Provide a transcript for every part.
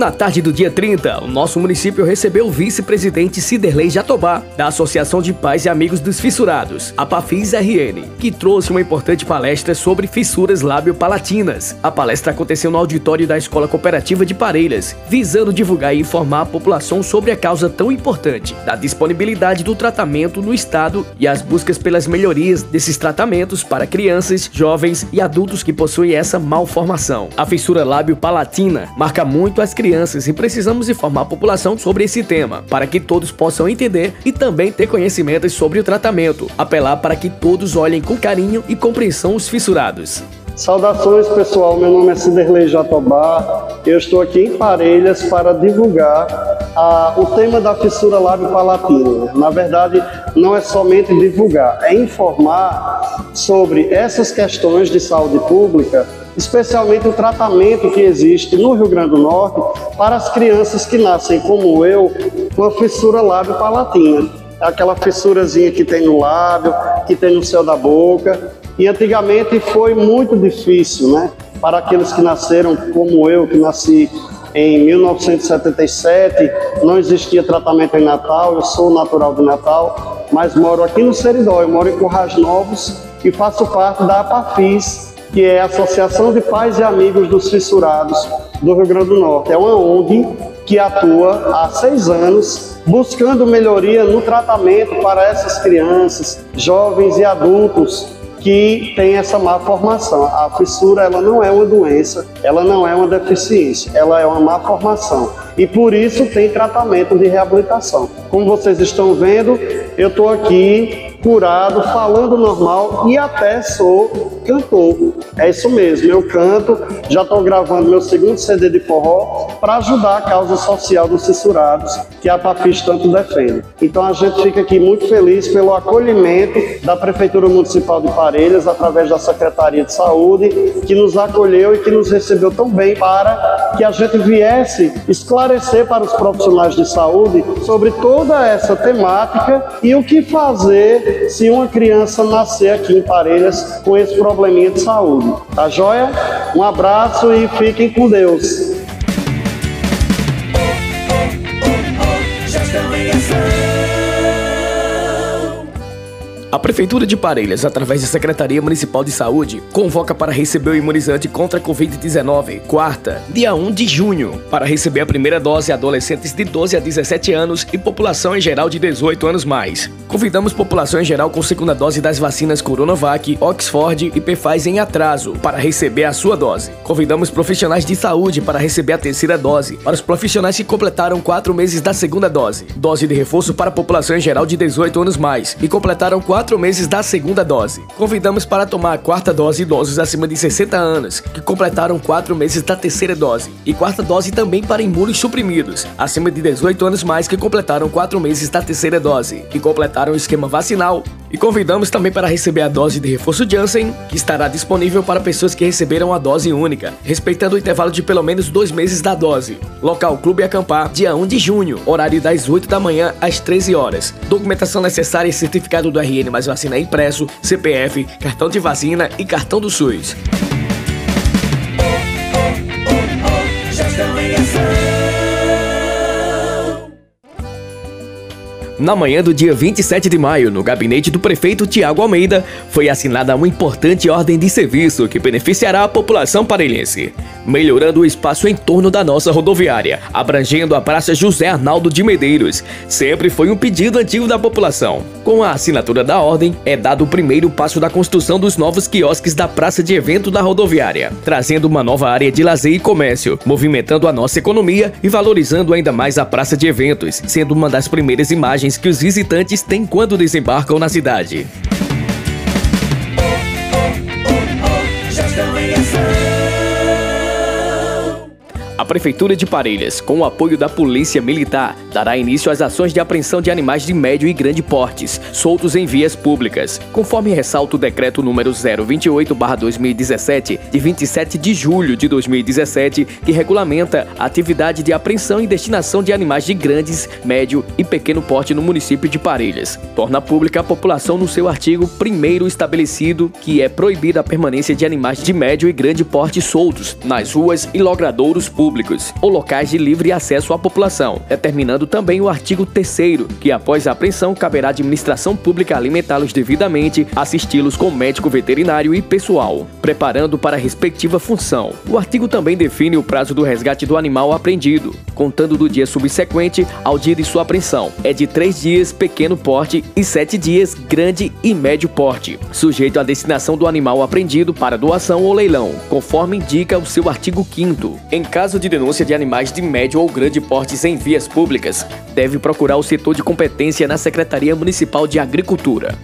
Na tarde do dia 30, o nosso município recebeu o vice-presidente Ciderley Jatobá, da Associação de Pais e Amigos dos Fissurados, a PAFIS RN, que trouxe uma importante palestra sobre fissuras lábio-palatinas. A palestra aconteceu no auditório da Escola Cooperativa de Parelhas, visando divulgar e informar a população sobre a causa tão importante da disponibilidade do tratamento no estado e as buscas pelas melhorias desses tratamentos para crianças, jovens e adultos que possuem essa malformação. A fissura lábio-palatina marca muito as crianças crianças e precisamos informar a população sobre esse tema, para que todos possam entender e também ter conhecimentos sobre o tratamento. Apelar para que todos olhem com carinho e compreensão os fissurados. Saudações pessoal, meu nome é Ciderley Jatobá, eu estou aqui em Parelhas para divulgar a, o tema da fissura lábio-palatina. Na verdade, não é somente divulgar, é informar sobre essas questões de saúde pública especialmente o tratamento que existe no Rio Grande do Norte para as crianças que nascem, como eu, com a fissura lábio-palatina. Aquela fissurazinha que tem no lábio, que tem no céu da boca. E antigamente foi muito difícil, né? Para aqueles que nasceram como eu, que nasci em 1977, não existia tratamento em Natal, eu sou natural de Natal, mas moro aqui no Seridó, eu moro em Currais Novos e faço parte da APAFIS, que é a Associação de Pais e Amigos dos Fissurados do Rio Grande do Norte. É uma ONG que atua há seis anos buscando melhoria no tratamento para essas crianças, jovens e adultos que têm essa má formação. A fissura ela não é uma doença, ela não é uma deficiência, ela é uma má formação. E por isso tem tratamento de reabilitação. Como vocês estão vendo, eu estou aqui curado, falando normal e até sou cantor. É isso mesmo, eu canto, já estou gravando meu segundo CD de forró para ajudar a causa social dos censurados que a Papis tanto defende. Então a gente fica aqui muito feliz pelo acolhimento da Prefeitura Municipal de Parelhas, através da Secretaria de Saúde, que nos acolheu e que nos recebeu tão bem para que a gente viesse esclarecer para os profissionais de saúde sobre toda essa temática e o que fazer se uma criança nascer aqui em Parelhas com esse probleminha de saúde. Tá joia? Um abraço e fiquem com Deus. Prefeitura de Parelhas, através da Secretaria Municipal de Saúde, convoca para receber o imunizante contra a Covid-19, quarta, dia 1 de junho, para receber a primeira dose adolescentes de 12 a 17 anos e população em geral de 18 anos mais. Convidamos população em geral com segunda dose das vacinas Coronavac, Oxford e Pfizer em atraso para receber a sua dose. Convidamos profissionais de saúde para receber a terceira dose, para os profissionais que completaram quatro meses da segunda dose, dose de reforço para população em geral de 18 anos mais e completaram quatro meses da segunda dose. Convidamos para tomar a quarta dose idosos acima de 60 anos, que completaram quatro meses da terceira dose, e quarta dose também para imunos suprimidos, acima de 18 anos mais que completaram quatro meses da terceira dose, e completaram o esquema vacinal. E convidamos também para receber a dose de reforço Janssen, que estará disponível para pessoas que receberam a dose única, respeitando o intervalo de pelo menos dois meses da dose. Local Clube Acampar, dia 1 de junho, horário das 8 da manhã às 13 horas. Documentação necessária e certificado do RN mais vacina impresso, CPF, cartão de vacina e cartão do SUS. Na manhã do dia 27 de maio, no gabinete do prefeito Tiago Almeida, foi assinada uma importante ordem de serviço que beneficiará a população parelhense. Melhorando o espaço em torno da nossa rodoviária, abrangendo a Praça José Arnaldo de Medeiros. Sempre foi um pedido antigo da população. Com a assinatura da ordem, é dado o primeiro passo da construção dos novos quiosques da Praça de Evento da rodoviária, trazendo uma nova área de lazer e comércio, movimentando a nossa economia e valorizando ainda mais a Praça de Eventos, sendo uma das primeiras imagens que os visitantes têm quando desembarcam na cidade. Prefeitura de Parelhas, com o apoio da Polícia Militar, dará início às ações de apreensão de animais de médio e grande portes, soltos em vias públicas, conforme ressalta o decreto número 028/2017, de 27 de julho de 2017, que regulamenta a atividade de apreensão e destinação de animais de grandes, médio e pequeno porte no município de Parelhas. Torna pública a população no seu artigo primeiro estabelecido que é proibida a permanência de animais de médio e grande porte soltos nas ruas e logradouros públicos públicos ou locais de livre acesso à população, determinando também o artigo 3 que após a apreensão caberá à administração pública alimentá-los devidamente, assisti-los com médico veterinário e pessoal, preparando para a respectiva função. O artigo também define o prazo do resgate do animal apreendido, contando do dia subsequente ao dia de sua apreensão. É de três dias pequeno porte e sete dias grande e médio porte, sujeito à destinação do animal apreendido para doação ou leilão, conforme indica o seu artigo 5 Em caso de denúncia de animais de médio ou grande porte em vias públicas, deve procurar o setor de competência na Secretaria Municipal de Agricultura.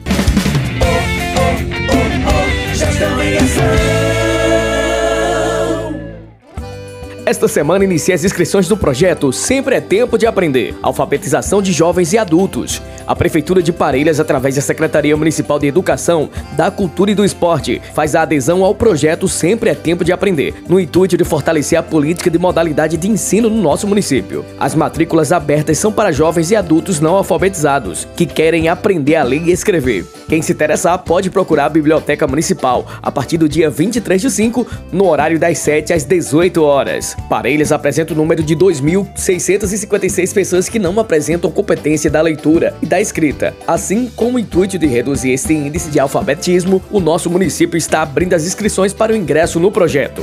Esta semana inicia as inscrições do projeto Sempre é Tempo de Aprender, alfabetização de jovens e adultos. A Prefeitura de Parelhas, através da Secretaria Municipal de Educação, da Cultura e do Esporte, faz a adesão ao projeto Sempre é Tempo de Aprender, no intuito de fortalecer a política de modalidade de ensino no nosso município. As matrículas abertas são para jovens e adultos não alfabetizados, que querem aprender a ler e escrever. Quem se interessar pode procurar a Biblioteca Municipal a partir do dia 23 de 5, no horário das 7 às 18 horas. Parelhas apresenta o número de 2.656 pessoas que não apresentam competência da leitura e da escrita. Assim, com o intuito de reduzir este índice de alfabetismo, o nosso município está abrindo as inscrições para o ingresso no projeto.